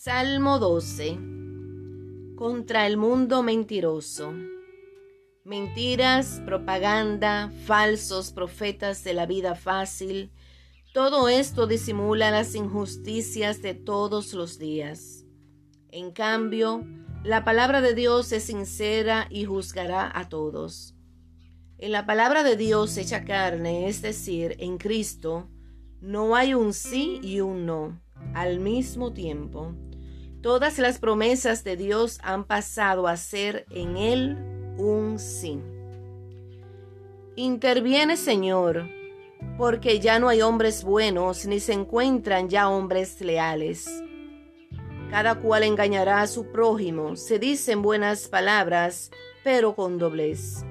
Salmo 12. Contra el mundo mentiroso. Mentiras, propaganda, falsos profetas de la vida fácil, todo esto disimula las injusticias de todos los días. En cambio, la palabra de Dios es sincera y juzgará a todos. En la palabra de Dios hecha carne, es decir, en Cristo, no hay un sí y un no al mismo tiempo. Todas las promesas de Dios han pasado a ser en Él un sí. Interviene, Señor, porque ya no hay hombres buenos, ni se encuentran ya hombres leales. Cada cual engañará a su prójimo, se dicen buenas palabras, pero con doblez.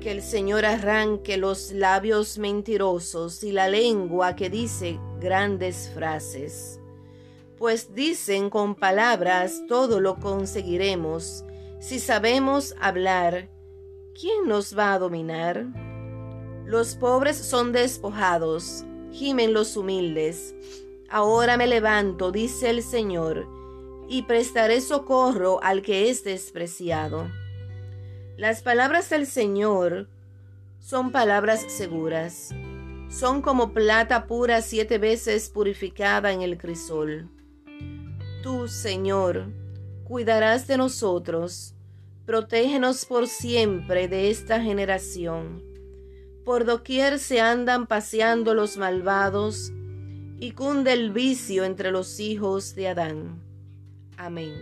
Que el Señor arranque los labios mentirosos y la lengua que dice grandes frases pues dicen con palabras todo lo conseguiremos. Si sabemos hablar, ¿quién nos va a dominar? Los pobres son despojados, gimen los humildes. Ahora me levanto, dice el Señor, y prestaré socorro al que es despreciado. Las palabras del Señor son palabras seguras. Son como plata pura siete veces purificada en el crisol. Tú, Señor, cuidarás de nosotros, protégenos por siempre de esta generación. Por doquier se andan paseando los malvados, y cunde el vicio entre los hijos de Adán. Amén.